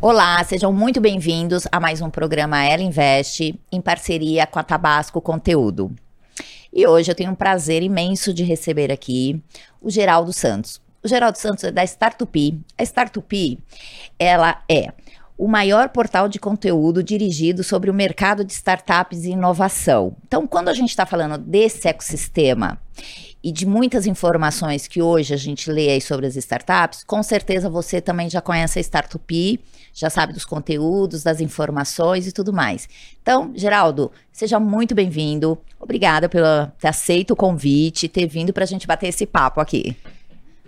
Olá, sejam muito bem-vindos a mais um programa Ela Investe, em parceria com a Tabasco Conteúdo. E hoje eu tenho um prazer imenso de receber aqui o Geraldo Santos. O Geraldo Santos é da Startup. A Startup, ela é o maior portal de conteúdo dirigido sobre o mercado de startups e inovação. Então, quando a gente está falando desse ecossistema e de muitas informações que hoje a gente lê aí sobre as startups, com certeza você também já conhece a Startup, já sabe dos conteúdos, das informações e tudo mais. Então, Geraldo, seja muito bem-vindo. Obrigada por ter aceito o convite, ter vindo para a gente bater esse papo aqui.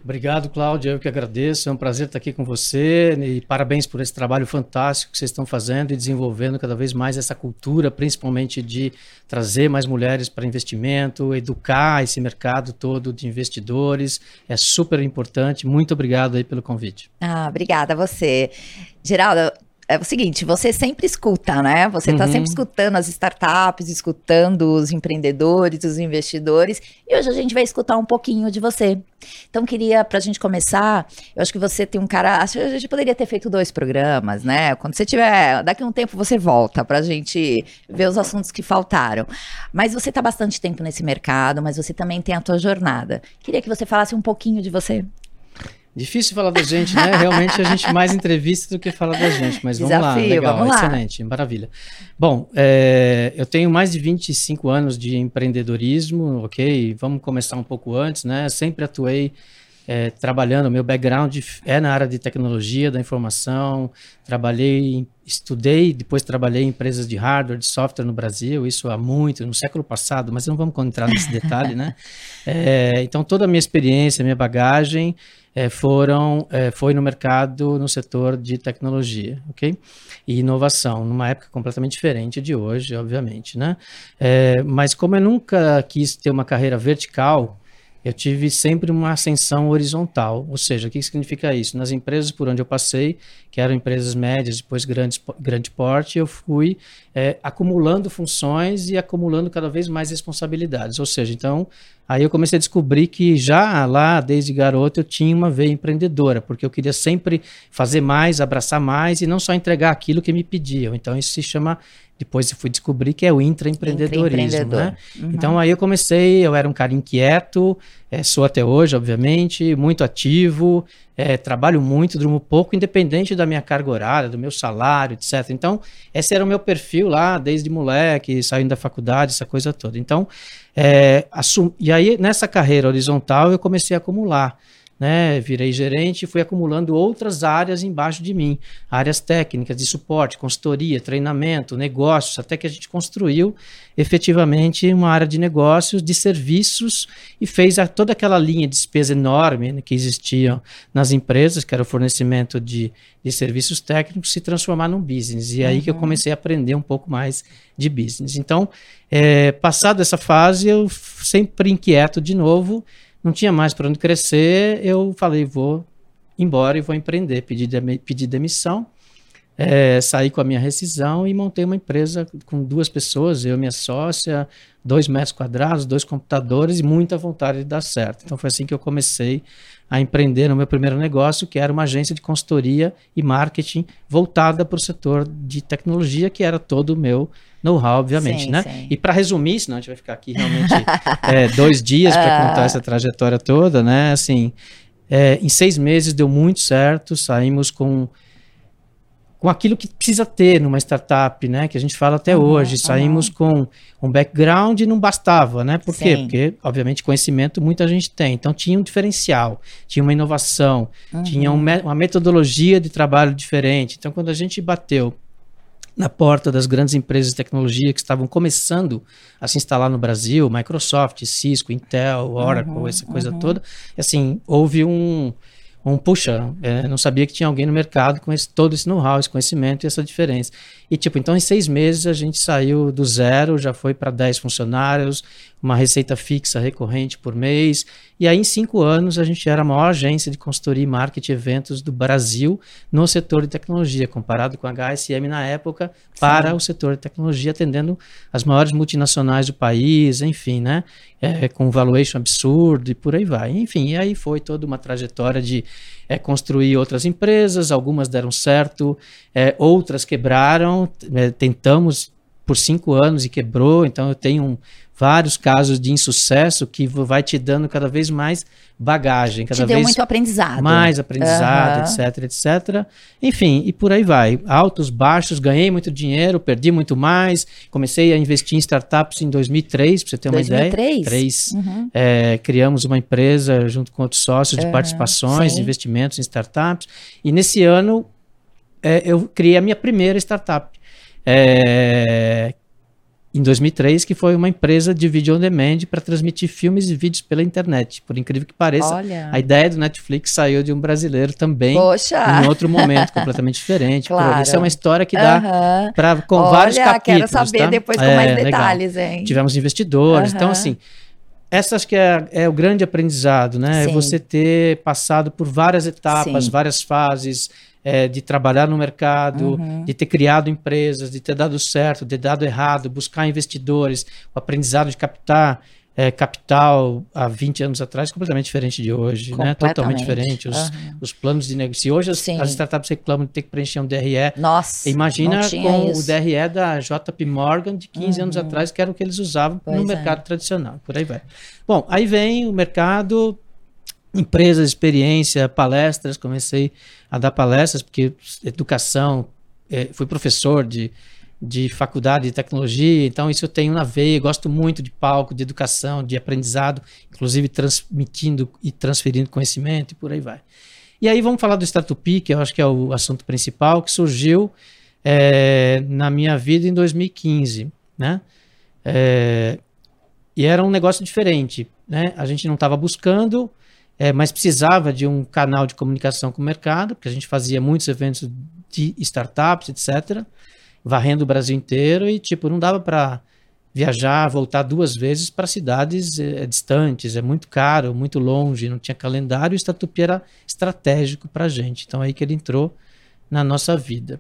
Obrigado, Cláudia. Eu que agradeço. É um prazer estar aqui com você e parabéns por esse trabalho fantástico que vocês estão fazendo e desenvolvendo cada vez mais essa cultura, principalmente de trazer mais mulheres para investimento, educar esse mercado todo de investidores. É super importante. Muito obrigado aí pelo convite. Ah, obrigada a você. Geraldo, é o seguinte, você sempre escuta, né? Você está uhum. sempre escutando as startups, escutando os empreendedores, os investidores, e hoje a gente vai escutar um pouquinho de você. Então, queria, para a gente começar, eu acho que você tem um cara. Acho que a gente poderia ter feito dois programas, né? Quando você tiver. Daqui a um tempo você volta para a gente ver os assuntos que faltaram. Mas você está bastante tempo nesse mercado, mas você também tem a tua jornada. Queria que você falasse um pouquinho de você. Difícil falar da gente, né? Realmente a gente mais entrevista do que falar da gente, mas Desafio, vamos lá, legal, vamos lá. excelente, maravilha. Bom, é, eu tenho mais de 25 anos de empreendedorismo, ok? Vamos começar um pouco antes, né? Sempre atuei é, trabalhando, meu background é na área de tecnologia da informação, trabalhei, estudei, depois trabalhei em empresas de hardware, de software no Brasil, isso há muito, no século passado, mas não vamos entrar nesse detalhe, né? É, então, toda a minha experiência, minha bagagem é, foram é, foi no mercado no setor de tecnologia, ok? E inovação, numa época completamente diferente de hoje, obviamente, né? É, mas como eu nunca quis ter uma carreira vertical, eu tive sempre uma ascensão horizontal. Ou seja, o que significa isso? Nas empresas por onde eu passei, que eram empresas médias, depois grandes, grande porte, eu fui é, acumulando funções e acumulando cada vez mais responsabilidades. Ou seja, então, aí eu comecei a descobrir que já lá, desde garoto, eu tinha uma veia empreendedora, porque eu queria sempre fazer mais, abraçar mais e não só entregar aquilo que me pediam. Então, isso se chama depois eu fui descobrir que é o intraempreendedorismo, né? Uhum. Então aí eu comecei, eu era um cara inquieto, é, sou até hoje, obviamente, muito ativo, é, trabalho muito, durmo pouco, independente da minha carga horária, do meu salário, etc. Então, esse era o meu perfil lá, desde moleque, saindo da faculdade, essa coisa toda. Então, é, assum... e aí nessa carreira horizontal eu comecei a acumular né, virei gerente e fui acumulando outras áreas embaixo de mim, áreas técnicas de suporte, consultoria, treinamento, negócios, até que a gente construiu efetivamente uma área de negócios, de serviços e fez a, toda aquela linha de despesa enorme né, que existiam nas empresas, que era o fornecimento de, de serviços técnicos, se transformar num business. E uhum. aí que eu uhum. comecei a aprender um pouco mais de business. Então, é, passado essa fase, eu sempre inquieto de novo não tinha mais para onde crescer, eu falei, vou embora e vou empreender. Pedi, pedi demissão, é, saí com a minha rescisão e montei uma empresa com duas pessoas, eu e minha sócia, dois metros quadrados, dois computadores e muita vontade de dar certo. Então foi assim que eu comecei a empreender no meu primeiro negócio, que era uma agência de consultoria e marketing voltada para o setor de tecnologia, que era todo o meu know-how, obviamente, sim, né? Sim. E para resumir, senão a gente vai ficar aqui realmente é, dois dias para contar essa trajetória toda, né? Assim, é, em seis meses deu muito certo, saímos com com aquilo que precisa ter numa startup, né? Que a gente fala até uhum, hoje. Saímos uhum. com um background e não bastava, né? Por Sim. quê? Porque, obviamente, conhecimento muita gente tem. Então, tinha um diferencial, tinha uma inovação, uhum. tinha um, uma metodologia de trabalho diferente. Então, quando a gente bateu na porta das grandes empresas de tecnologia que estavam começando a se instalar no Brasil, Microsoft, Cisco, Intel, Oracle, essa coisa toda, assim, houve um, um puxa, é, não sabia que tinha alguém no mercado com esse, todo esse know-how, esse conhecimento e essa diferença. E tipo, então em seis meses a gente saiu do zero, já foi para 10 funcionários, uma receita fixa recorrente por mês, e aí em cinco anos a gente era a maior agência de consultoria e marketing eventos do Brasil no setor de tecnologia, comparado com a HSM na época, para Sim. o setor de tecnologia, atendendo as maiores multinacionais do país, enfim, né? é, com valuation absurdo e por aí vai. Enfim, e aí foi toda uma trajetória de é, construir outras empresas, algumas deram certo, é, outras quebraram, é, tentamos por cinco anos e quebrou, então eu tenho um, vários casos de insucesso que vai te dando cada vez mais bagagem, cada te vez deu muito aprendizado. mais aprendizado, uhum. etc, etc. Enfim, e por aí vai. Altos, baixos, ganhei muito dinheiro, perdi muito mais. Comecei a investir em startups em 2003, para você ter 2003? uma ideia. 2003. Uhum. É, criamos uma empresa junto com outros sócios de uhum. participações, investimentos em startups. E nesse ano é, eu criei a minha primeira startup. É, em 2003, que foi uma empresa de vídeo on demand para transmitir filmes e vídeos pela internet. Por incrível que pareça, Olha. a ideia do Netflix saiu de um brasileiro também, Poxa. em outro momento completamente diferente. Claro. Essa é uma história que dá uh -huh. para com Olha, vários capítulos. quero saber tá? depois com é, mais detalhes, legal. hein? Tivemos investidores, uh -huh. então assim, essa acho que é, é, o grande aprendizado, né? É Sim. É você ter passado por várias etapas, Sim. várias fases, é, de trabalhar no mercado, uhum. de ter criado empresas, de ter dado certo, de ter dado errado, buscar investidores, o aprendizado de captar é, capital há 20 anos atrás completamente diferente de hoje, né? Totalmente diferente. Os, uhum. os planos de negócio. Se hoje as, as, startups reclamam de ter que preencher um DRE, Nossa, imagina com isso. o DRE da JP Morgan de 15 uhum. anos atrás, que era o que eles usavam pois no é. mercado tradicional. Por aí vai. Bom, aí vem o mercado empresas, experiência, palestras, comecei a dar palestras, porque educação, é, fui professor de, de faculdade de tecnologia, então isso eu tenho na veia, gosto muito de palco, de educação, de aprendizado, inclusive transmitindo e transferindo conhecimento e por aí vai. E aí vamos falar do Startup, que eu acho que é o assunto principal, que surgiu é, na minha vida em 2015, né? É, e era um negócio diferente, né? A gente não estava buscando, é, mas precisava de um canal de comunicação com o mercado, porque a gente fazia muitos eventos de startups, etc., varrendo o Brasil inteiro e, tipo, não dava para viajar, voltar duas vezes para cidades é, distantes, é muito caro, muito longe, não tinha calendário, o Startup era estratégico para a gente. Então, é aí que ele entrou na nossa vida.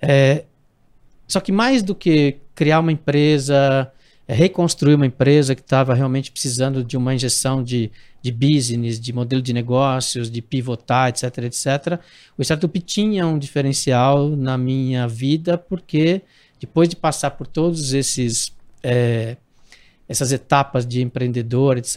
É, só que mais do que criar uma empresa, é, reconstruir uma empresa que estava realmente precisando de uma injeção de de business, de modelo de negócios, de pivotar, etc, etc. O startup tinha um diferencial na minha vida porque depois de passar por todos esses é, essas etapas de empreendedor, etc,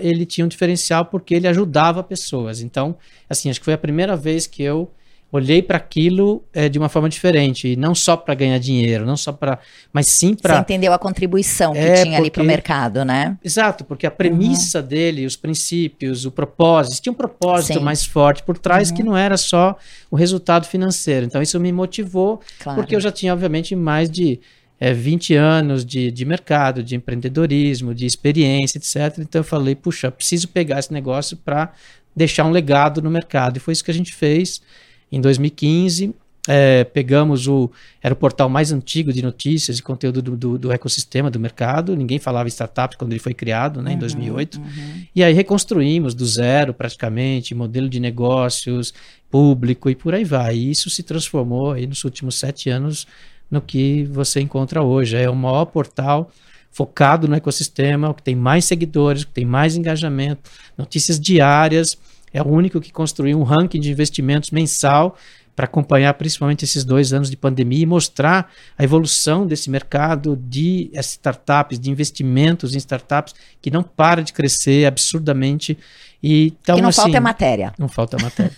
ele tinha um diferencial porque ele ajudava pessoas. Então, assim, acho que foi a primeira vez que eu olhei para aquilo é, de uma forma diferente e não só para ganhar dinheiro, não só para, mas sim para Você entendeu a contribuição que é, tinha ali para o mercado, né? Exato, porque a premissa uhum. dele, os princípios, o propósito, tinha um propósito sim. mais forte por trás uhum. que não era só o resultado financeiro. Então isso me motivou, claro. porque eu já tinha obviamente mais de é, 20 anos de, de mercado, de empreendedorismo, de experiência, etc. Então eu falei, puxa, preciso pegar esse negócio para deixar um legado no mercado. E foi isso que a gente fez. Em 2015, é, pegamos o. Era o portal mais antigo de notícias e conteúdo do, do, do ecossistema do mercado. Ninguém falava startup quando ele foi criado, né, em 2008. Uhum, uhum. E aí reconstruímos do zero, praticamente, modelo de negócios, público e por aí vai. E isso se transformou aí nos últimos sete anos no que você encontra hoje. É o maior portal focado no ecossistema, que tem mais seguidores, que tem mais engajamento, notícias diárias é o único que construiu um ranking de investimentos mensal para acompanhar principalmente esses dois anos de pandemia e mostrar a evolução desse mercado de startups, de investimentos em startups, que não para de crescer absurdamente. E, então, que não assim, falta matéria. Não falta matéria.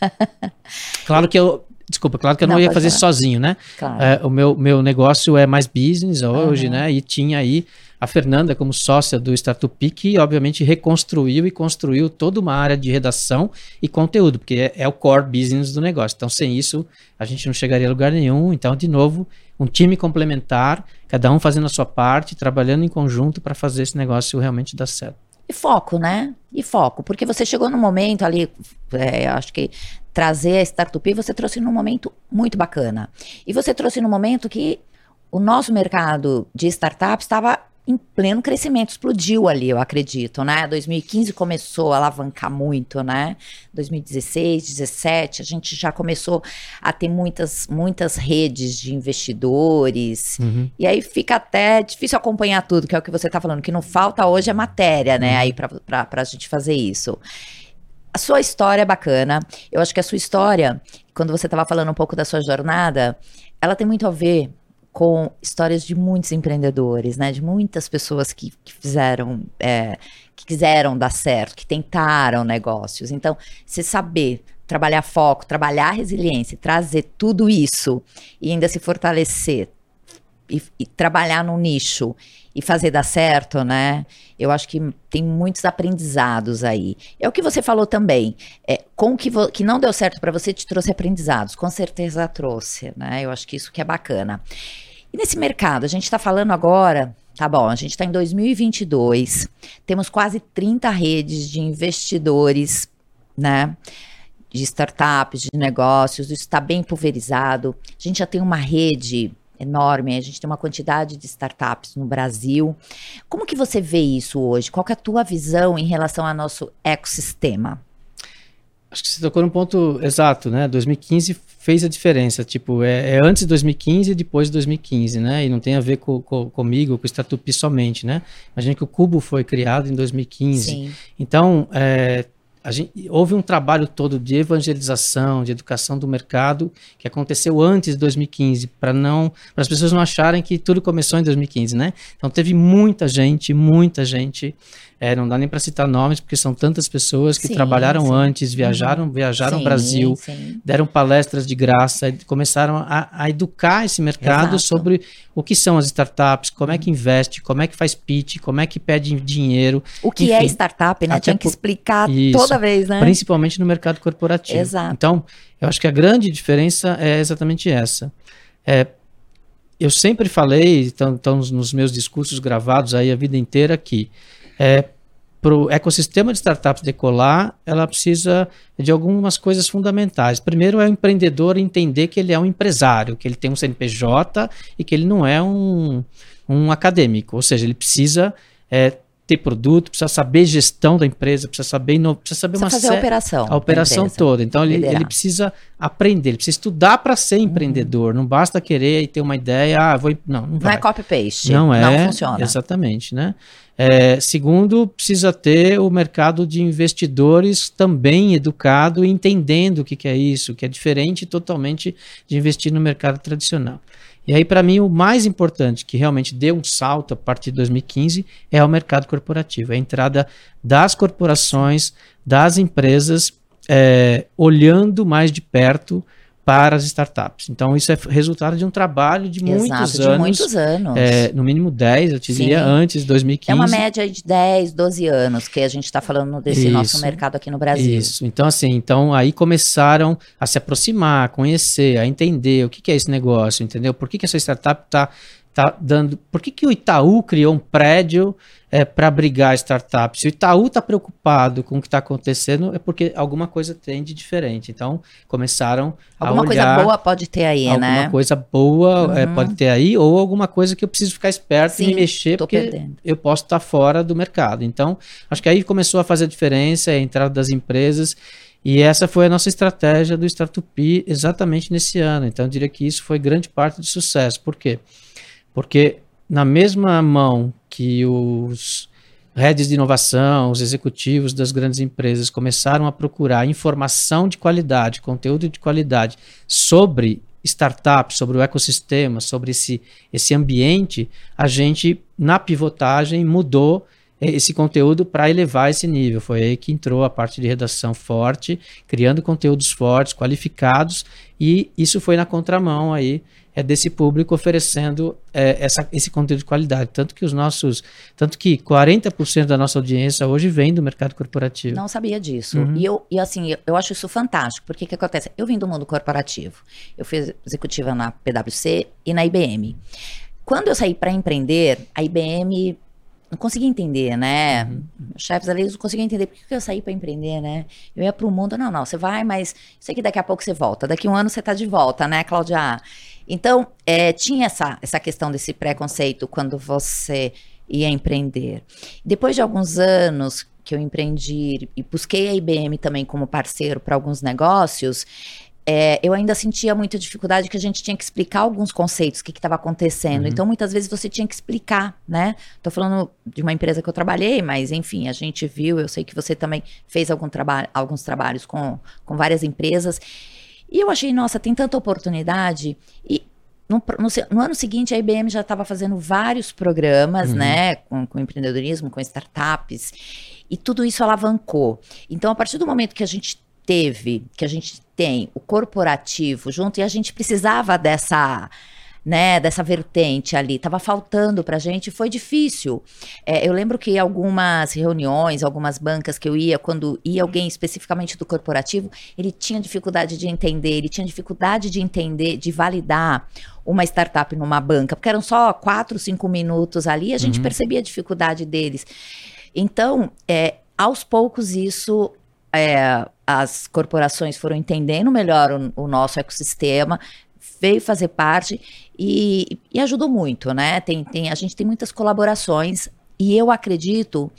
claro que eu. Desculpa, claro que eu não, não ia fazer falar. sozinho, né? Claro. É, o meu, meu negócio é mais business hoje, uhum. né? E tinha aí a Fernanda, como sócia do Startup, que obviamente reconstruiu e construiu toda uma área de redação e conteúdo, porque é, é, o core business do negócio. Então, sem isso, a gente não chegaria a lugar nenhum. Então, de novo, um time complementar, cada um fazendo a sua parte, trabalhando em conjunto para fazer esse negócio realmente dar certo. E foco, né? E foco, porque você chegou no momento ali, é, acho que trazer a Startup, você trouxe num momento muito bacana. E você trouxe num momento que o nosso mercado de startups estava em pleno crescimento, explodiu ali, eu acredito, né? 2015 começou a alavancar muito, né? 2016, 2017, a gente já começou a ter muitas, muitas redes de investidores, uhum. e aí fica até difícil acompanhar tudo, que é o que você está falando, que não falta hoje é matéria, né? Uhum. Aí para a gente fazer isso. A sua história é bacana, eu acho que a sua história, quando você estava falando um pouco da sua jornada, ela tem muito a ver com histórias de muitos empreendedores, né? De muitas pessoas que, que fizeram, é, que quiseram dar certo, que tentaram negócios. Então, você saber trabalhar foco, trabalhar resiliência, trazer tudo isso e ainda se fortalecer e, e trabalhar no nicho e fazer dar certo, né? Eu acho que tem muitos aprendizados aí. É o que você falou também. É, com que, que não deu certo para você, te trouxe aprendizados. Com certeza trouxe, né? Eu acho que isso que é bacana. E nesse mercado, a gente está falando agora, tá bom, a gente está em 2022, temos quase 30 redes de investidores, né? De startups, de negócios, isso está bem pulverizado. A gente já tem uma rede enorme, a gente tem uma quantidade de startups no Brasil. Como que você vê isso hoje? Qual é a tua visão em relação ao nosso ecossistema? Acho que você tocou no ponto exato, né? 2015 fez a diferença, tipo, é, é antes de 2015 e depois de 2015, né? E não tem a ver com, com, comigo, com o Statupi somente, né? Imagina que o Cubo foi criado em 2015. Sim. Então, é, Gente, houve um trabalho todo de evangelização, de educação do mercado que aconteceu antes de 2015, para não, para as pessoas não acharem que tudo começou em 2015, né? Então teve muita gente, muita gente é, não dá nem para citar nomes, porque são tantas pessoas que sim, trabalharam sim. antes, viajaram, uhum. viajaram sim, Brasil, deram palestras de graça, começaram a, a educar esse mercado Exato. sobre o que são as startups, como é que investe, como é que faz pitch, como é que pede dinheiro. O que é enfim, é startup, né? Tinha que explicar isso, toda vez, né? Principalmente no mercado corporativo. Exato. Então, eu acho que a grande diferença é exatamente essa. É, eu sempre falei, estão nos meus discursos gravados aí a vida inteira, que é, para o ecossistema de startups decolar, ela precisa de algumas coisas fundamentais. Primeiro é o empreendedor entender que ele é um empresário, que ele tem um CNPJ e que ele não é um, um acadêmico. Ou seja, ele precisa é, ter produto, precisa saber gestão da empresa, precisa saber, no, precisa saber precisa uma fazer a operação. A operação toda. Então ele, ele, precisa aprender, ele precisa estudar para ser uhum. empreendedor. Não basta querer e ter uma ideia, ah, vou. Não, não, não vai. é copy paste. Não é. Não funciona. Exatamente, né? É, segundo, precisa ter o mercado de investidores também educado e entendendo o que, que é isso, que é diferente totalmente de investir no mercado tradicional. E aí, para mim, o mais importante, que realmente deu um salto a partir de 2015, é o mercado corporativo. É a entrada das corporações, das empresas, é, olhando mais de perto para as startups. Então, isso é resultado de um trabalho de Exato, muitos de anos. muitos anos. É, no mínimo 10, eu te diria, Sim. antes de 2015. É uma média de 10, 12 anos que a gente está falando desse isso, nosso mercado aqui no Brasil. Isso. Então, assim, então aí começaram a se aproximar, a conhecer, a entender o que, que é esse negócio, entendeu? Por que, que essa startup está tá dando. Por que, que o Itaú criou um prédio é, para abrigar startups? Se o Itaú está preocupado com o que está acontecendo, é porque alguma coisa tem de diferente. Então, começaram alguma a olhar. Alguma coisa boa pode ter aí, alguma né? Alguma coisa boa é, uhum. é, pode ter aí, ou alguma coisa que eu preciso ficar esperto Sim, e me mexer, porque perdendo. eu posso estar tá fora do mercado. Então, acho que aí começou a fazer a diferença, a entrada das empresas. E essa foi a nossa estratégia do Startup exatamente nesse ano. Então, eu diria que isso foi grande parte do sucesso. Por quê? Porque na mesma mão que os redes de inovação, os executivos das grandes empresas começaram a procurar informação de qualidade, conteúdo de qualidade sobre startups, sobre o ecossistema, sobre esse, esse ambiente, a gente, na pivotagem, mudou esse conteúdo para elevar esse nível. Foi aí que entrou a parte de redação forte, criando conteúdos fortes, qualificados, e isso foi na contramão aí é desse público oferecendo é, essa, esse conteúdo de qualidade. Tanto que os nossos. Tanto que 40% da nossa audiência hoje vem do mercado corporativo. Não sabia disso. Uhum. E, eu, e assim, eu, acho isso fantástico, porque o que acontece? Eu vim do mundo corporativo. Eu fui executiva na PwC e na IBM. Quando eu saí para empreender, a IBM não conseguia entender, né? Uhum. Chefes ali não conseguiam entender por que eu saí para empreender, né? Eu ia para o mundo, não, não, você vai, mas sei que daqui a pouco você volta. Daqui a um ano você está de volta, né, Cláudia? Então, é, tinha essa, essa questão desse preconceito quando você ia empreender. Depois de alguns anos que eu empreendi e busquei a IBM também como parceiro para alguns negócios, é, eu ainda sentia muita dificuldade que a gente tinha que explicar alguns conceitos, o que estava acontecendo. Uhum. Então, muitas vezes você tinha que explicar, né? Tô falando de uma empresa que eu trabalhei, mas enfim, a gente viu, eu sei que você também fez algum traba alguns trabalhos com, com várias empresas. E eu achei, nossa, tem tanta oportunidade. E no, no, no ano seguinte, a IBM já estava fazendo vários programas, uhum. né? Com, com empreendedorismo, com startups. E tudo isso alavancou. Então, a partir do momento que a gente teve, que a gente tem o corporativo junto, e a gente precisava dessa né, dessa vertente ali. Tava faltando pra gente, foi difícil. É, eu lembro que algumas reuniões, algumas bancas que eu ia, quando ia alguém especificamente do corporativo, ele tinha dificuldade de entender, ele tinha dificuldade de entender, de validar uma startup numa banca, porque eram só quatro, cinco minutos ali, a gente uhum. percebia a dificuldade deles. Então, é, aos poucos isso é, as corporações foram entendendo melhor o, o, nosso ecossistema, veio fazer parte e, e ajudou muito, né? Tem, tem, a gente tem muitas colaborações e eu acredito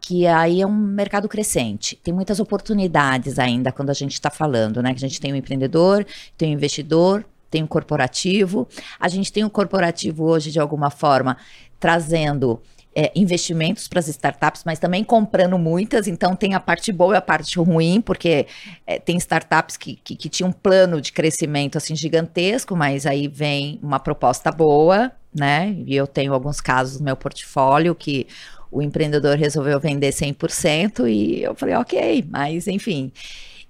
que aí é um mercado crescente. Tem muitas oportunidades ainda quando a gente está falando, né? Que a gente tem um empreendedor, tem um investidor, tem um corporativo. A gente tem o corporativo hoje, de alguma forma, trazendo é, investimentos para as startups, mas também comprando muitas. Então, tem a parte boa e a parte ruim, porque é, tem startups que, que, que tinham um plano de crescimento assim gigantesco, mas aí vem uma proposta boa, né? E eu tenho alguns casos no meu portfólio que o empreendedor resolveu vender 100% e eu falei, ok, mas enfim.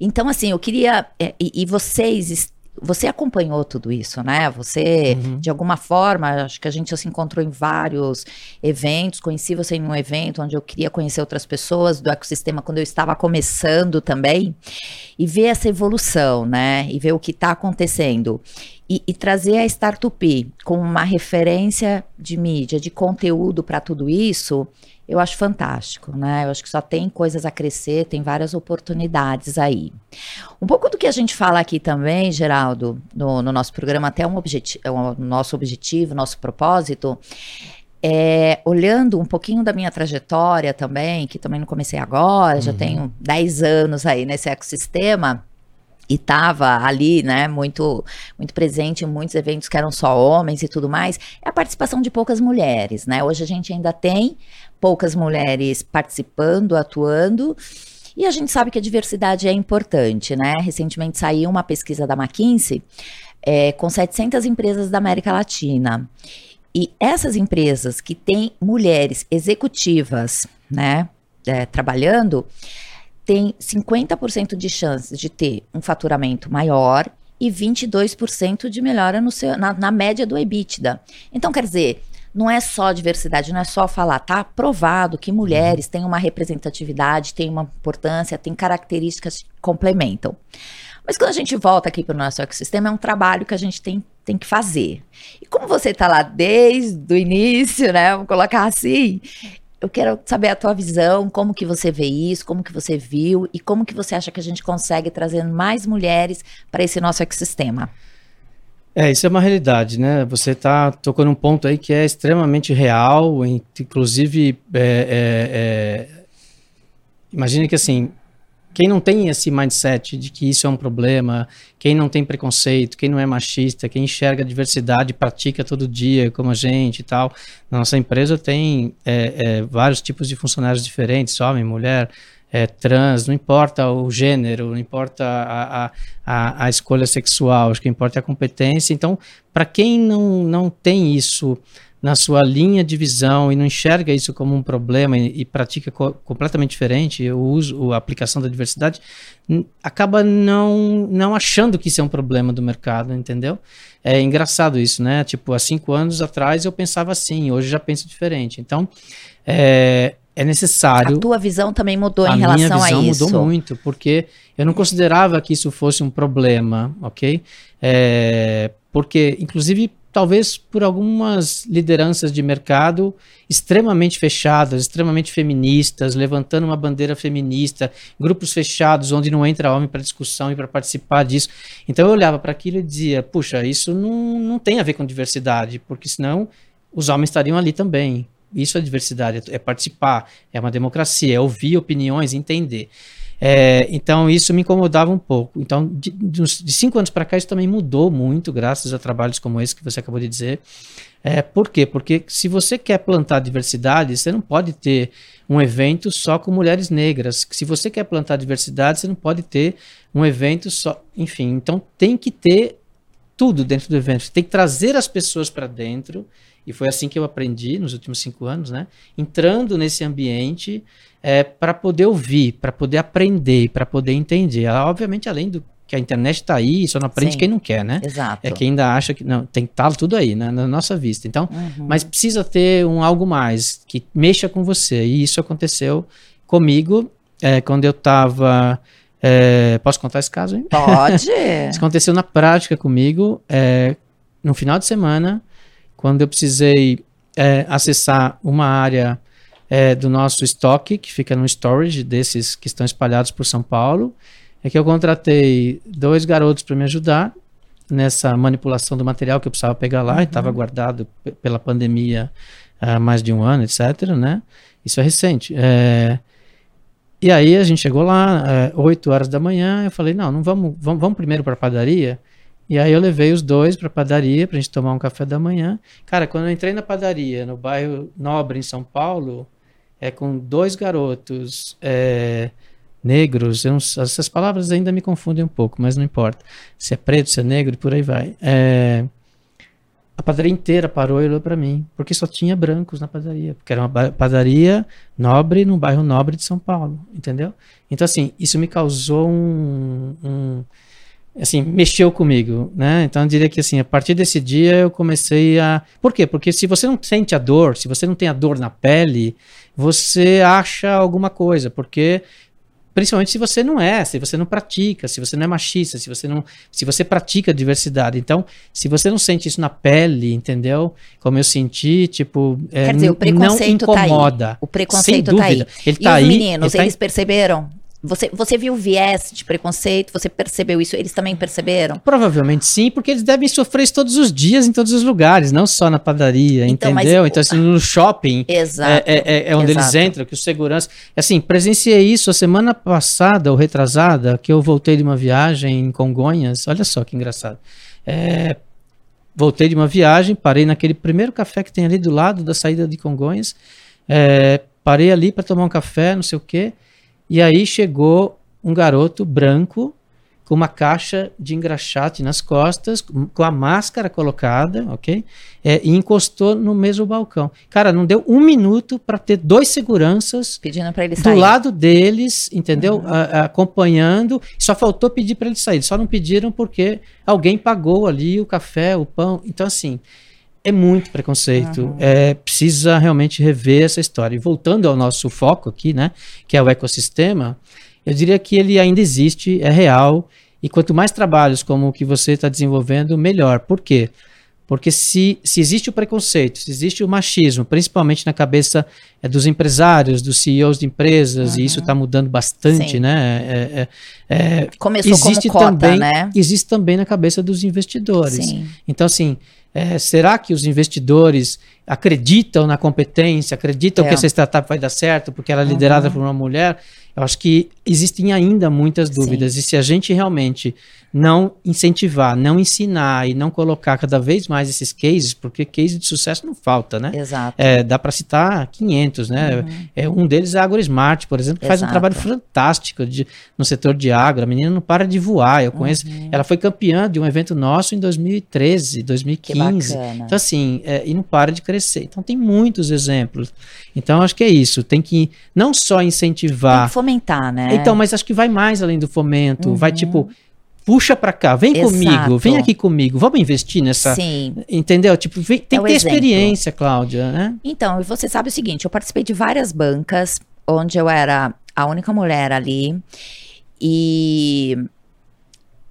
Então, assim, eu queria. É, e, e vocês você acompanhou tudo isso, né? Você, uhum. de alguma forma, acho que a gente se encontrou em vários eventos. Conheci você em um evento onde eu queria conhecer outras pessoas do ecossistema quando eu estava começando também. E ver essa evolução, né? E ver o que está acontecendo. E, e, trazer a Startup como uma referência de mídia, de conteúdo para tudo isso, eu acho fantástico, né? Eu acho que só tem coisas a crescer, tem várias oportunidades aí. Um pouco do que a gente fala aqui também, Geraldo, no, no nosso programa, até um objetivo, é o nosso objetivo, nosso propósito, é, olhando um pouquinho da minha trajetória também, que também não comecei agora, uhum. já tenho 10 anos aí nesse ecossistema, e estava ali, né, muito, muito presente em muitos eventos que eram só homens e tudo mais, é a participação de poucas mulheres, né? Hoje a gente ainda tem poucas mulheres participando, atuando. E a gente sabe que a diversidade é importante, né? Recentemente saiu uma pesquisa da McKinsey é, com 700 empresas da América Latina. E essas empresas que têm mulheres executivas, né, é, trabalhando, têm 50% de chances de ter um faturamento maior e 22% de melhora seu, na, na média do EBITDA. Então, quer dizer, não é só diversidade, não é só falar, tá provado que mulheres têm uma representatividade, têm uma importância, têm características que complementam. Mas quando a gente volta aqui para o nosso ecossistema, é um trabalho que a gente tem, tem que fazer. E como você está lá desde o início, né? Vamos colocar assim. Eu quero saber a tua visão, como que você vê isso, como que você viu e como que você acha que a gente consegue trazer mais mulheres para esse nosso ecossistema. É, isso é uma realidade, né? Você está tocando um ponto aí que é extremamente real, inclusive, é, é, é, imagine que assim, quem não tem esse mindset de que isso é um problema, quem não tem preconceito, quem não é machista, quem enxerga a diversidade, pratica todo dia, como a gente e tal, na nossa empresa tem é, é, vários tipos de funcionários diferentes, homem, mulher, é, trans, não importa o gênero, não importa a, a, a, escolha sexual, acho que importa é a competência. Então, para quem não, não tem isso na sua linha de visão e não enxerga isso como um problema e, e pratica co completamente diferente o uso, a aplicação da diversidade, acaba não, não achando que isso é um problema do mercado, entendeu? É engraçado isso, né? Tipo, há cinco anos atrás eu pensava assim, hoje já penso diferente. Então, é, é necessário. A tua visão também mudou em relação a isso. A minha visão mudou muito, porque eu não considerava que isso fosse um problema, ok? É, porque, inclusive, talvez por algumas lideranças de mercado extremamente fechadas, extremamente feministas, levantando uma bandeira feminista, grupos fechados onde não entra homem para discussão e para participar disso. Então eu olhava para aquilo e dizia: puxa, isso não, não tem a ver com diversidade, porque senão os homens estariam ali também isso é diversidade, é participar, é uma democracia, é ouvir opiniões, entender. É, então isso me incomodava um pouco. Então de, de cinco anos para cá isso também mudou muito, graças a trabalhos como esse que você acabou de dizer. É, por quê? Porque se você quer plantar diversidade, você não pode ter um evento só com mulheres negras. Se você quer plantar diversidade, você não pode ter um evento só. Enfim, então tem que ter tudo dentro do evento. Você tem que trazer as pessoas para dentro. E foi assim que eu aprendi nos últimos cinco anos, né? Entrando nesse ambiente é, para poder ouvir, para poder aprender, para poder entender. Obviamente, além do que a internet está aí, só não aprende Sim, quem não quer, né? Exato. É quem ainda acha que não tem que estar tá tudo aí, né, na nossa vista. Então, uhum. mas precisa ter um algo mais que mexa com você. E isso aconteceu comigo é, quando eu estava é, posso contar esse caso? Hein? Pode. isso aconteceu na prática comigo é, no final de semana, quando eu precisei é, acessar uma área é, do nosso estoque que fica no storage desses que estão espalhados por São Paulo é que eu contratei dois garotos para me ajudar nessa manipulação do material que eu precisava pegar lá uhum. e estava guardado pela pandemia há mais de um ano, etc. Né? Isso é recente. É... E aí a gente chegou lá, é, 8 horas da manhã, eu falei, não, não vamos, vamos, vamos primeiro para a padaria. E aí eu levei os dois para a padaria para a gente tomar um café da manhã. Cara, quando eu entrei na padaria, no bairro Nobre, em São Paulo, é com dois garotos, é, negros, não, essas palavras ainda me confundem um pouco, mas não importa. Se é preto, se é negro e por aí vai. É, a padaria inteira parou e olhou para mim, porque só tinha brancos na padaria, porque era uma padaria nobre num bairro nobre de São Paulo, entendeu? Então, assim, isso me causou um, um assim, mexeu comigo, né? Então eu diria que assim, a partir desse dia eu comecei a. Por quê? Porque se você não sente a dor, se você não tem a dor na pele, você acha alguma coisa, porque principalmente se você não é, se você não pratica, se você não é machista, se você não, se você pratica diversidade. Então, se você não sente isso na pele, entendeu? Como eu senti, tipo, é, Quer dizer, o preconceito não incomoda. Tá aí. O preconceito tá aí. Ele e tá os aí, meninos, ele tá eles perceberam? Você, você viu viés de preconceito? Você percebeu isso? Eles também perceberam? Provavelmente sim, porque eles devem sofrer isso todos os dias em todos os lugares, não só na padaria, então, entendeu? Mas, então, assim, no shopping exato, é, é, é onde exato. eles entram, que o segurança. Assim, presenciei isso a semana passada ou retrasada, que eu voltei de uma viagem em Congonhas. Olha só que engraçado. É, voltei de uma viagem, parei naquele primeiro café que tem ali do lado da saída de Congonhas. É, parei ali para tomar um café, não sei o quê. E aí chegou um garoto branco com uma caixa de engraxate nas costas, com a máscara colocada, ok? É, e encostou no mesmo balcão. Cara, não deu um minuto para ter dois seguranças pedindo para ele sair. do lado deles, entendeu? Uhum. A, acompanhando. Só faltou pedir para ele sair. Só não pediram porque alguém pagou ali o café, o pão. Então assim é muito preconceito. Uhum. É, precisa realmente rever essa história. E voltando ao nosso foco aqui, né, que é o ecossistema, eu diria que ele ainda existe, é real. E quanto mais trabalhos como o que você está desenvolvendo, melhor. Por quê? Porque se, se existe o preconceito, se existe o machismo, principalmente na cabeça é, dos empresários, dos CEOs de empresas, uhum. e isso está mudando bastante, Sim. né? É, é, é Começou existe como cota, também, né? Existe também na cabeça dos investidores. Sim. Então, assim, é, será que os investidores acreditam na competência, acreditam é. que essa startup vai dar certo porque ela é liderada uhum. por uma mulher? Eu acho que existem ainda muitas dúvidas. Sim. E se a gente realmente não incentivar, não ensinar e não colocar cada vez mais esses cases, porque case de sucesso não falta, né? Exato. É, dá para citar 500, né? Uhum. É, um deles é a AgroSmart, por exemplo, que Exato. faz um trabalho fantástico de, no setor de agro. A menina não para de voar. Eu conheço. Uhum. Ela foi campeã de um evento nosso em 2013, 2015. Então, assim, é, e não para de crescer. Então, tem muitos exemplos. Então, acho que é isso. Tem que não só incentivar. Tem que fomentar, né? Então, mas acho que vai mais além do fomento. Uhum. Vai, tipo puxa para cá, vem Exato. comigo, vem aqui comigo, vamos investir nessa. Sim. Entendeu? Tipo, vem, tem é que ter exemplo. experiência, Cláudia, né? Então, você sabe o seguinte: eu participei de várias bancas onde eu era a única mulher ali. E.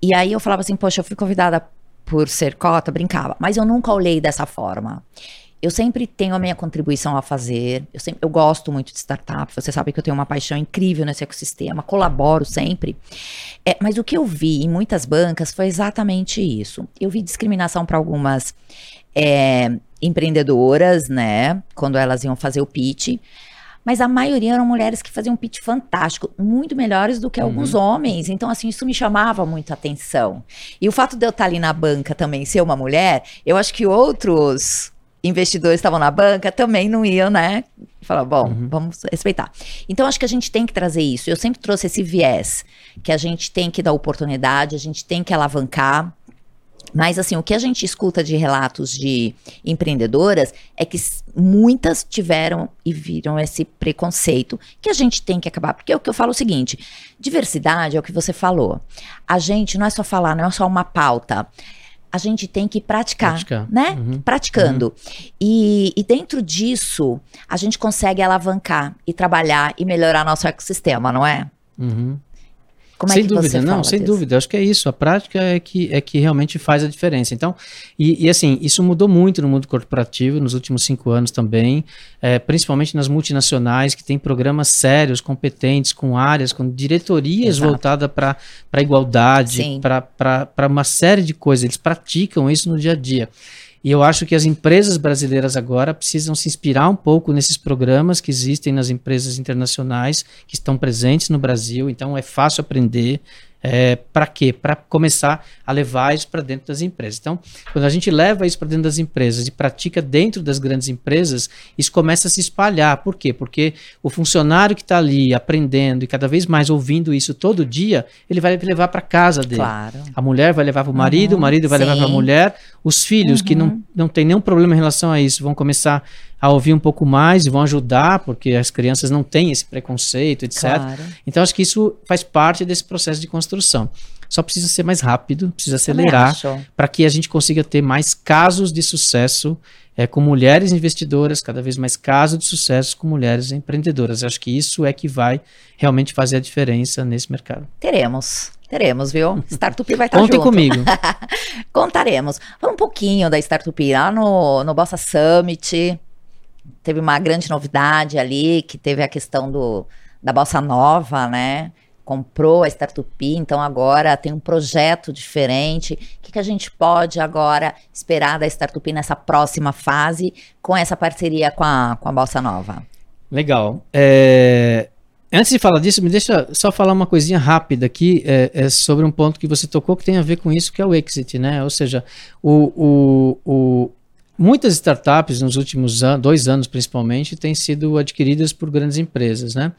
E aí eu falava assim, poxa, eu fui convidada por ser cota, brincava, mas eu nunca olhei dessa forma eu sempre tenho a minha contribuição a fazer. Eu, sempre, eu gosto muito de startup. Você sabe que eu tenho uma paixão incrível nesse ecossistema, colaboro sempre. É, mas o que eu vi em muitas bancas foi exatamente isso. Eu vi discriminação para algumas é, empreendedoras, né? Quando elas iam fazer o pitch. Mas a maioria eram mulheres que faziam um pitch fantástico, muito melhores do que uhum. alguns homens. Então, assim, isso me chamava muito a atenção. E o fato de eu estar ali na banca também ser uma mulher, eu acho que outros investidores estavam na banca também não iam, né? Falar, bom, uhum. vamos respeitar. Então, acho que a gente tem que trazer isso. Eu sempre trouxe esse viés, que a gente tem que dar oportunidade, a gente tem que alavancar. Mas, assim, o que a gente escuta de relatos de empreendedoras é que muitas tiveram e viram esse preconceito que a gente tem que acabar. Porque é o que eu falo é o seguinte: diversidade é o que você falou. A gente não é só falar, não é só uma pauta a gente tem que praticar, praticar. né? Uhum. Praticando. Uhum. E, e, dentro disso, a gente consegue alavancar e trabalhar e melhorar nosso ecossistema, não é? Uhum. Como é sem é que dúvida, não, sem disso? dúvida. Acho que é isso. A prática é que, é que realmente faz a diferença. Então, e, e assim, isso mudou muito no mundo corporativo nos últimos cinco anos também, é, principalmente nas multinacionais que têm programas sérios, competentes, com áreas, com diretorias voltadas para a igualdade, para uma série de coisas. Eles praticam isso no dia a dia. E eu acho que as empresas brasileiras agora precisam se inspirar um pouco nesses programas que existem nas empresas internacionais que estão presentes no Brasil. Então é fácil aprender, é, para quê? Para começar a levar isso para dentro das empresas. Então, quando a gente leva isso para dentro das empresas e pratica dentro das grandes empresas, isso começa a se espalhar. Por quê? Porque o funcionário que está ali aprendendo e cada vez mais ouvindo isso todo dia, ele vai levar para casa dele. Claro. A mulher vai levar para o marido, uhum, o marido vai sim. levar para a mulher, os filhos uhum. que não, uhum. não tem nenhum problema em relação a isso vão começar a ouvir um pouco mais e vão ajudar, porque as crianças não têm esse preconceito, etc. Claro. Então, acho que isso faz parte desse processo de construção. Só precisa ser mais rápido, precisa acelerar, para que a gente consiga ter mais casos de sucesso é, com mulheres investidoras, cada vez mais casos de sucesso com mulheres empreendedoras. acho que isso é que vai realmente fazer a diferença nesse mercado. Teremos. Teremos, viu? Startup vai estar Contem junto. comigo. Contaremos. Vamos um pouquinho da Startup lá no, no Bossa Summit teve uma grande novidade ali, que teve a questão do, da Bossa Nova, né? Comprou a Startup, então agora tem um projeto diferente. O que, que a gente pode agora esperar da Startup nessa próxima fase com essa parceria com a, com a Bossa Nova? Legal. É, Antes de falar disso, me deixa só falar uma coisinha rápida aqui é, é, sobre um ponto que você tocou que tem a ver com isso, que é o exit, né? Ou seja, o, o, o, Muitas startups nos últimos an dois anos, principalmente, têm sido adquiridas por grandes empresas, né?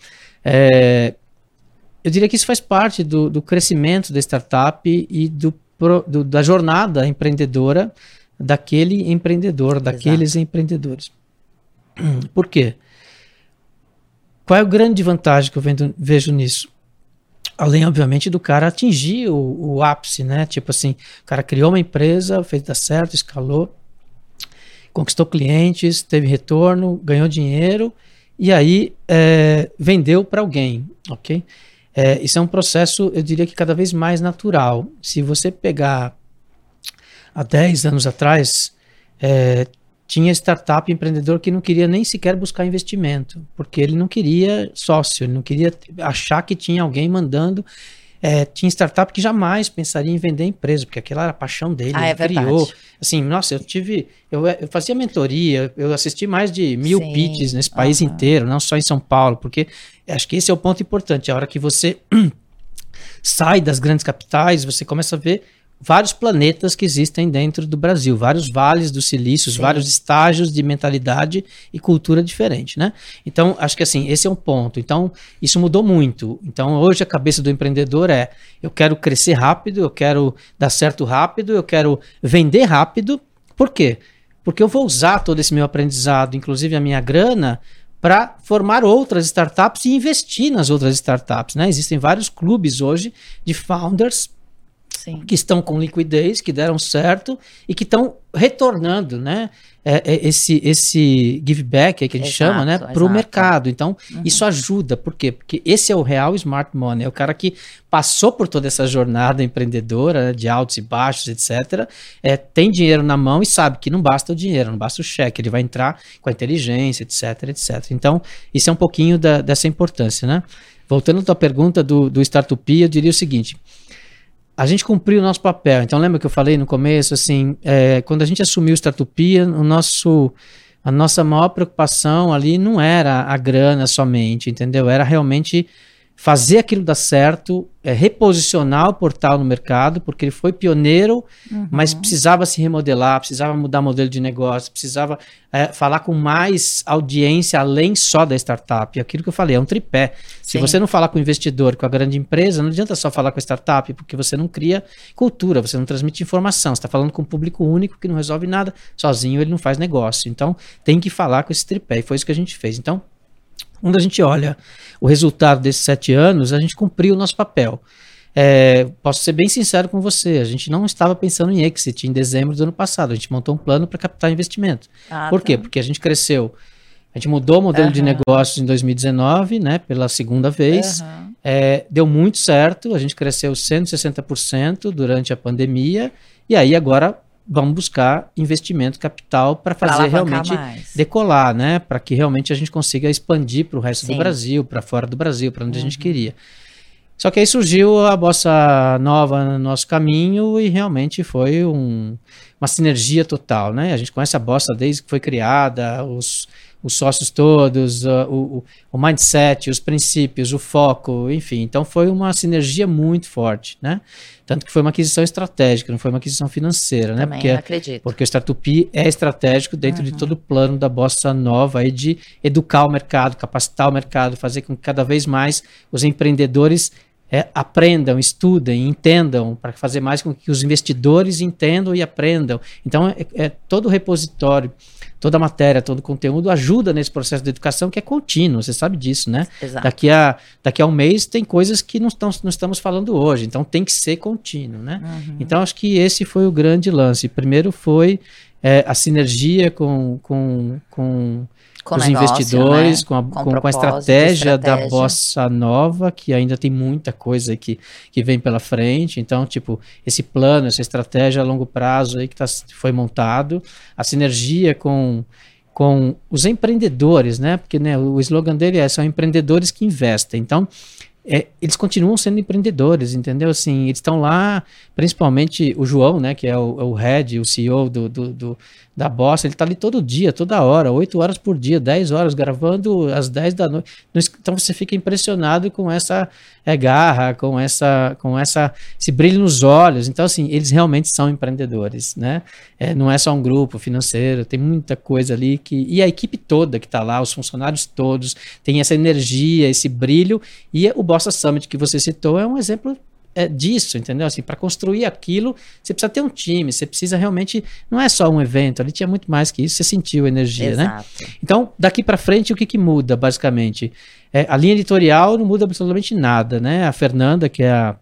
É, eu diria que isso faz parte do, do crescimento da startup e do, pro, do, da jornada empreendedora daquele empreendedor, Exato. daqueles empreendedores. Por quê? Qual é a grande vantagem que eu vendo, vejo nisso? Além, obviamente, do cara atingir o, o ápice, né? Tipo assim, o cara criou uma empresa, fez dar certo, escalou, conquistou clientes, teve retorno, ganhou dinheiro e aí é, vendeu para alguém, ok? É, isso é um processo, eu diria que cada vez mais natural. Se você pegar há 10 anos atrás, é, tinha startup empreendedor que não queria nem sequer buscar investimento, porque ele não queria sócio, ele não queria achar que tinha alguém mandando é, tinha startup que jamais pensaria em vender empresa, porque aquela era a paixão dele, ah, é criou. Verdade. Assim, nossa, eu tive, eu, eu, fazia mentoria, eu assisti mais de mil Sim. pitches nesse país inteiro, não só em São Paulo, porque acho que esse é o ponto importante. A hora que você sai das grandes capitais, você começa a ver vários planetas que existem dentro do Brasil, vários vales do silício, vários estágios de mentalidade e cultura diferente, né? Então, acho que assim, esse é um ponto. Então, isso mudou muito. Então, hoje a cabeça do empreendedor é: eu quero crescer rápido, eu quero dar certo rápido, eu quero vender rápido. Por quê? Porque eu vou usar todo esse meu aprendizado, inclusive a minha grana, para formar outras startups e investir nas outras startups, né? Existem vários clubes hoje de founders Sim. que estão com liquidez, que deram certo e que estão retornando, né? É, é esse esse give back que a gente exato, chama, né, para o mercado. Então, uhum. isso ajuda. Por quê? Porque esse é o real smart money. É o cara que passou por toda essa jornada empreendedora né, de altos e baixos, etc. É, tem dinheiro na mão e sabe que não basta o dinheiro, não basta o cheque. Ele vai entrar com a inteligência, etc, etc. Então, isso é um pouquinho da, dessa importância, né? Voltando à tua pergunta do, do Startup, eu diria o seguinte a gente cumpriu o nosso papel. Então, lembra que eu falei no começo, assim, é, quando a gente assumiu o nosso, a nossa maior preocupação ali não era a grana somente, entendeu? Era realmente fazer aquilo dar certo, é, reposicionar o portal no mercado, porque ele foi pioneiro, uhum. mas precisava se remodelar, precisava mudar modelo de negócio, precisava é, falar com mais audiência além só da startup. Aquilo que eu falei, é um tripé. Sim. Se você não falar com o investidor, com a grande empresa, não adianta só falar com a startup, porque você não cria cultura, você não transmite informação, você está falando com um público único que não resolve nada, sozinho ele não faz negócio. Então, tem que falar com esse tripé, e foi isso que a gente fez. Então, quando a gente olha o resultado desses sete anos, a gente cumpriu o nosso papel. É, posso ser bem sincero com você, a gente não estava pensando em exit em dezembro do ano passado, a gente montou um plano para captar investimento. Ah, Por tá. quê? Porque a gente cresceu, a gente mudou o modelo uhum. de negócios em 2019, né, pela segunda vez, uhum. é, deu muito certo, a gente cresceu 160% durante a pandemia, e aí agora vamos buscar investimento capital para fazer realmente mais. decolar, né? Para que realmente a gente consiga expandir para o resto Sim. do Brasil, para fora do Brasil, para onde uhum. a gente uhum. queria. Só que aí surgiu a bossa nova no nosso caminho e realmente foi um, uma sinergia total, né? A gente conhece a bossa desde que foi criada, os os sócios todos, uh, o, o, mindset, os princípios, o foco, enfim. Então foi uma sinergia muito forte, né? Tanto que foi uma aquisição estratégica, não foi uma aquisição financeira, né? Também porque, acredito. Porque o Startup é estratégico dentro uhum. de todo o plano da Bossa Nova aí de educar o mercado, capacitar o mercado, fazer com que cada vez mais os empreendedores é, aprendam, estudem, entendam, para fazer mais com que os investidores entendam e aprendam. Então, é, é, todo o repositório, toda a matéria, todo o conteúdo ajuda nesse processo de educação que é contínuo, você sabe disso, né? Exato. Daqui a, daqui a um mês tem coisas que não, estão, não estamos falando hoje, então tem que ser contínuo, né? Uhum. Então, acho que esse foi o grande lance. Primeiro foi é, a sinergia com, com, com com os negócio, investidores, né? com, a, com, com, com, a estratégia, estratégia, da Bossa Nova, que ainda tem muita coisa que, que vem pela frente. Então, tipo, esse plano, essa estratégia a longo prazo aí que tá, foi montado, a sinergia com, com os empreendedores, né? Porque né, o slogan dele é são empreendedores que investem. Então, é, eles continuam sendo empreendedores, entendeu? Assim, eles estão lá, principalmente o João, né, que é o, é o head, o CEO do, do, do, da Bossa, ele está ali todo dia, toda hora, 8 horas por dia, 10 horas, gravando às 10 da noite. Então você fica impressionado com essa é, garra, com essa, com essa, esse brilho nos olhos. Então, assim, eles realmente são empreendedores, né? É, não é só um grupo financeiro, tem muita coisa ali que. E a equipe toda que está lá, os funcionários todos, tem essa energia, esse brilho. E o Bossa Summit que você citou é um exemplo é, disso, entendeu? Assim, para construir aquilo, você precisa ter um time, você precisa realmente, não é só um evento, ali tinha muito mais que isso, você sentiu energia, né? Exato. né? Então, daqui para frente, o que, que muda, basicamente? É, a linha editorial não muda absolutamente nada, né? A Fernanda, que é a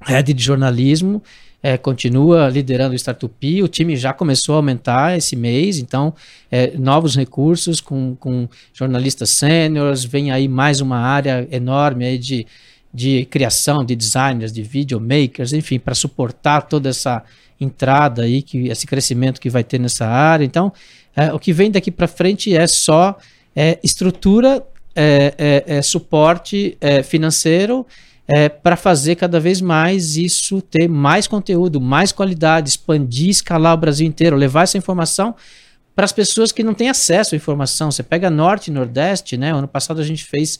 head de jornalismo, é, continua liderando o Startup, o time já começou a aumentar esse mês, então é, novos recursos com, com jornalistas sêniores, vem aí mais uma área enorme aí de de criação de designers, de videomakers, enfim, para suportar toda essa entrada aí, que, esse crescimento que vai ter nessa área. Então, é, o que vem daqui para frente é só é, estrutura, é, é, é suporte é, financeiro para fazer cada vez mais isso ter mais conteúdo, mais qualidade, expandir, escalar o Brasil inteiro, levar essa informação para as pessoas que não têm acesso à informação. Você pega Norte Nordeste, né? Ano passado a gente fez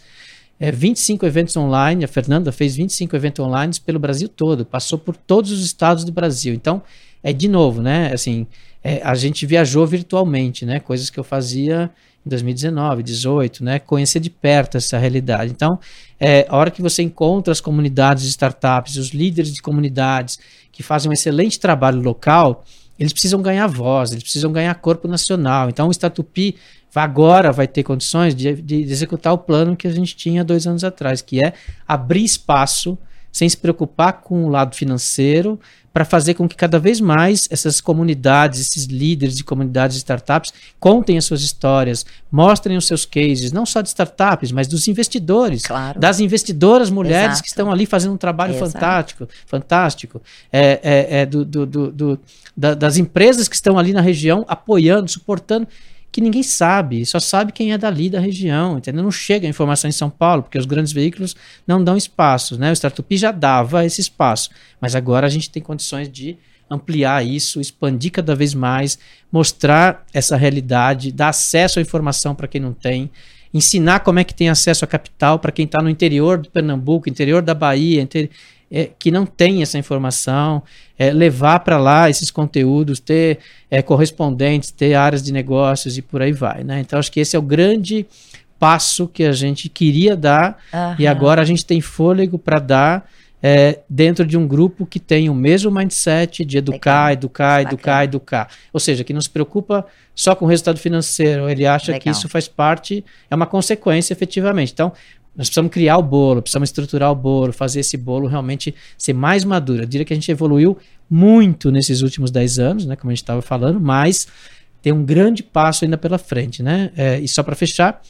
é, 25 eventos online, a Fernanda fez 25 eventos online pelo Brasil todo, passou por todos os estados do Brasil. Então, é de novo, né? Assim, é, a gente viajou virtualmente, né? Coisas que eu fazia 2019, 2018, né? Conhecer de perto essa realidade. Então, é, a hora que você encontra as comunidades de startups, os líderes de comunidades que fazem um excelente trabalho local, eles precisam ganhar voz, eles precisam ganhar corpo nacional. Então, o Statupi agora vai ter condições de, de, executar o plano que a gente tinha dois anos atrás, que é abrir espaço sem se preocupar com o lado financeiro, para fazer com que cada vez mais essas comunidades, esses líderes de comunidades de startups, contem as suas histórias, mostrem os seus cases, não só de startups, mas dos investidores, claro. das investidoras mulheres Exato. que estão ali fazendo um trabalho Exato. fantástico, fantástico, é, é, é do, do, do, da, das empresas que estão ali na região apoiando, suportando que ninguém sabe, só sabe quem é dali da região, entendeu? Não chega a informação em São Paulo, porque os grandes veículos não dão espaço, né? O Startup já dava esse espaço, mas agora a gente tem condições de ampliar isso, expandir cada vez mais, mostrar essa realidade, dar acesso à informação para quem não tem, ensinar como é que tem acesso à capital para quem está no interior do Pernambuco, interior da Bahia, inter... é, que não tem essa informação, é, levar para lá esses conteúdos, ter é, correspondentes, ter áreas de negócios e por aí vai. Né? Então, acho que esse é o grande passo que a gente queria dar uhum. e agora a gente tem fôlego para dar é, dentro de um grupo que tem o mesmo mindset de educar, Legal. educar, Bacana. educar, educar. Ou seja, que não se preocupa só com o resultado financeiro, ele acha Legal. que isso faz parte, é uma consequência efetivamente. Então, nós precisamos criar o bolo, precisamos estruturar o bolo, fazer esse bolo realmente ser mais maduro. Eu diria que a gente evoluiu muito nesses últimos 10 anos, né, como a gente estava falando, mas tem um grande passo ainda pela frente. Né? É, e só para fechar,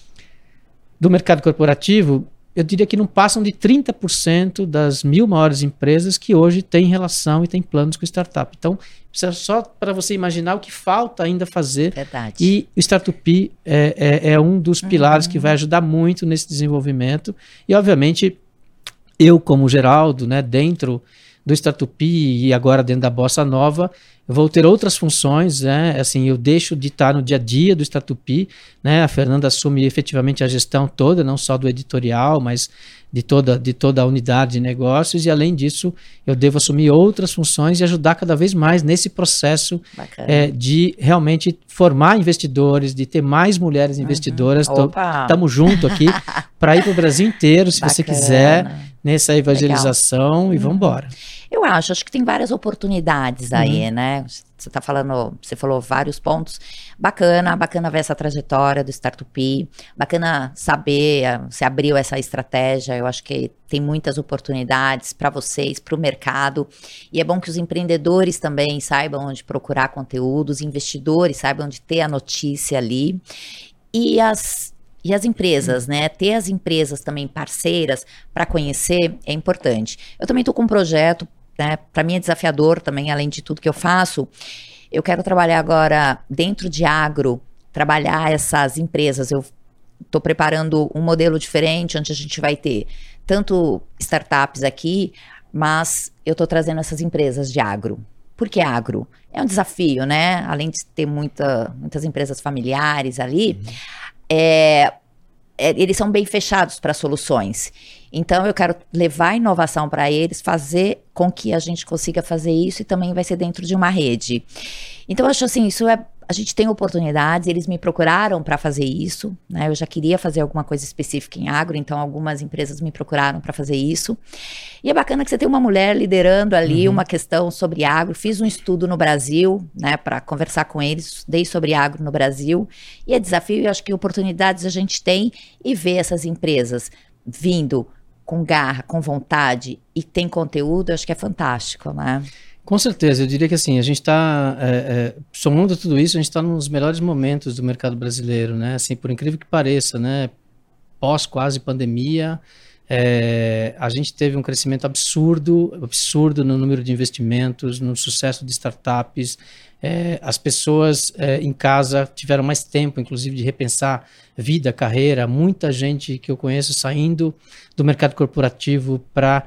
do mercado corporativo, eu diria que não passam de 30% das mil maiores empresas que hoje têm relação e têm planos com startup. Então, só para você imaginar o que falta ainda fazer. Verdade. E o Startup é, é, é um dos uhum. pilares uhum. que vai ajudar muito nesse desenvolvimento. E, obviamente, eu, como Geraldo, né, dentro do Startup e agora dentro da Bossa Nova, eu vou ter outras funções, né? Assim, eu deixo de estar no dia a dia do Statupi, né? A Fernanda assume efetivamente a gestão toda, não só do editorial, mas de toda, de toda a unidade de negócios, e além disso, eu devo assumir outras funções e ajudar cada vez mais nesse processo é, de realmente formar investidores, de ter mais mulheres uhum. investidoras. Estamos junto aqui para ir para o Brasil inteiro, se Bacana. você quiser, nessa evangelização Legal. e vamos embora. Eu acho, acho que tem várias oportunidades aí, uhum. né? Você tá falando, você falou vários pontos. Bacana, bacana ver essa trajetória do Startup, bacana saber, eh, se abriu essa estratégia. Eu acho que tem muitas oportunidades para vocês, para o mercado. E é bom que os empreendedores também saibam onde procurar conteúdos, investidores saibam onde ter a notícia ali. E as e as empresas, né? Ter as empresas também parceiras para conhecer é importante. Eu também estou com um projeto né? Para mim é desafiador também, além de tudo que eu faço. Eu quero trabalhar agora dentro de agro, trabalhar essas empresas. Eu estou preparando um modelo diferente, onde a gente vai ter tanto startups aqui, mas eu estou trazendo essas empresas de agro. Por que agro? É um desafio, né? Além de ter muita, muitas empresas familiares ali, uhum. É, é, eles são bem fechados para soluções. Então, eu quero levar inovação para eles, fazer com que a gente consiga fazer isso e também vai ser dentro de uma rede. Então, eu acho assim, isso é a gente tem oportunidades, eles me procuraram para fazer isso, né? Eu já queria fazer alguma coisa específica em agro, então algumas empresas me procuraram para fazer isso. E é bacana que você tem uma mulher liderando ali uhum. uma questão sobre agro. Fiz um estudo no Brasil, né, para conversar com eles, dei sobre agro no Brasil. E é desafio, e acho que oportunidades a gente tem e ver essas empresas vindo com garra, com vontade e tem conteúdo, acho que é fantástico, né? Com certeza, eu diria que assim, a gente está, é, é, somando tudo isso, a gente está nos melhores momentos do mercado brasileiro, né? Assim, por incrível que pareça, né? Pós quase pandemia, é, a gente teve um crescimento absurdo, absurdo no número de investimentos, no sucesso de startups. É, as pessoas é, em casa tiveram mais tempo, inclusive, de repensar vida, carreira. Muita gente que eu conheço saindo do mercado corporativo para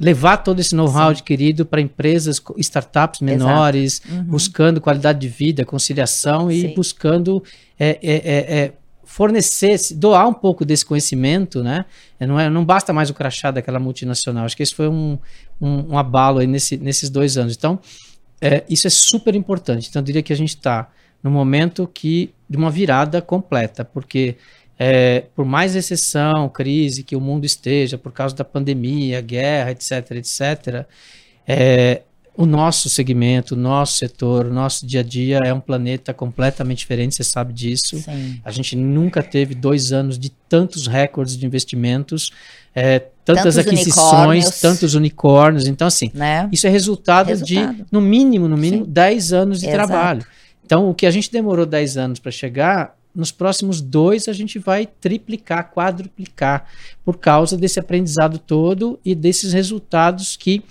levar todo esse know-how adquirido para empresas, startups menores, uhum. buscando qualidade de vida, conciliação e Sim. buscando é, é, é, é, fornecer, doar um pouco desse conhecimento, né? É, não, é, não basta mais o crachá daquela multinacional. Acho que esse foi um, um, um abalo aí nesse, nesses dois anos. Então, é, isso é super importante. Então, eu diria que a gente está no momento que de uma virada completa, porque é, por mais exceção, crise que o mundo esteja, por causa da pandemia, guerra, etc., etc., é, o nosso segmento, o nosso setor, o nosso dia a dia é um planeta completamente diferente, você sabe disso. Sim. A gente nunca teve dois anos de tantos recordes de investimentos, é, tantas tantos aquisições, unicórnios. tantos unicórnios. Então, assim, né? isso é resultado, resultado, de, no mínimo, no mínimo, Sim. 10 anos de Exato. trabalho. Então, o que a gente demorou 10 anos para chegar, nos próximos dois a gente vai triplicar, quadruplicar, por causa desse aprendizado todo e desses resultados que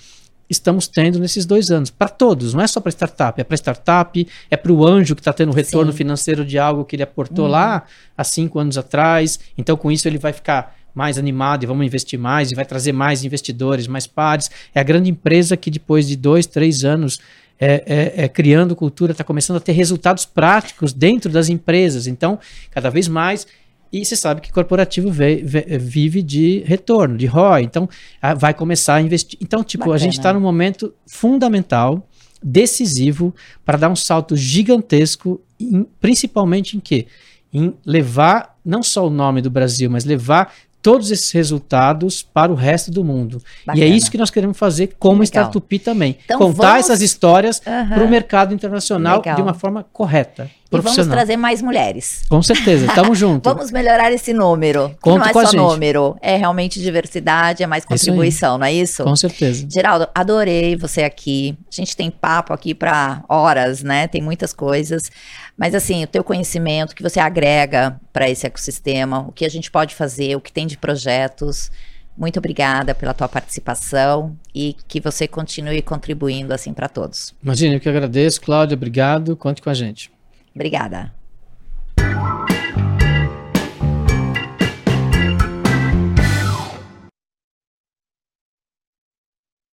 estamos tendo nesses dois anos. Para todos, não é só para startup, é para startup, é para o anjo que está tendo retorno Sim. financeiro de algo que ele aportou uhum. lá há cinco anos atrás. Então, com isso, ele vai ficar mais animado e vamos investir mais e vai trazer mais investidores, mais pares. É a grande empresa que depois de dois, três anos é, é, é, criando cultura, está começando a ter resultados práticos dentro das empresas. Então, cada vez mais. E você sabe que corporativo ve, ve, vive de retorno, de ROI. Então, a, vai começar a investir. Então, tipo, Bacana. a gente está num momento fundamental, decisivo, para dar um salto gigantesco, em, principalmente em quê? Em levar não só o nome do Brasil, mas levar todos esses resultados para o resto do mundo. Bacana. E é isso que nós queremos fazer como Startup também. Então, Contar vamos... essas histórias uhum. para o mercado internacional Legal. de uma forma correta. E vamos trazer mais mulheres. Com certeza, estamos juntos. vamos melhorar esse número. Conto não é só número, é realmente diversidade, é mais contribuição, não é isso? Com certeza. Geraldo, adorei você aqui. A gente tem papo aqui para horas, né? Tem muitas coisas. Mas assim, o teu conhecimento que você agrega para esse ecossistema, o que a gente pode fazer, o que tem de projetos. Muito obrigada pela tua participação e que você continue contribuindo assim para todos. Imagina, eu que agradeço, Cláudia, obrigado, conte com a gente. Obrigada.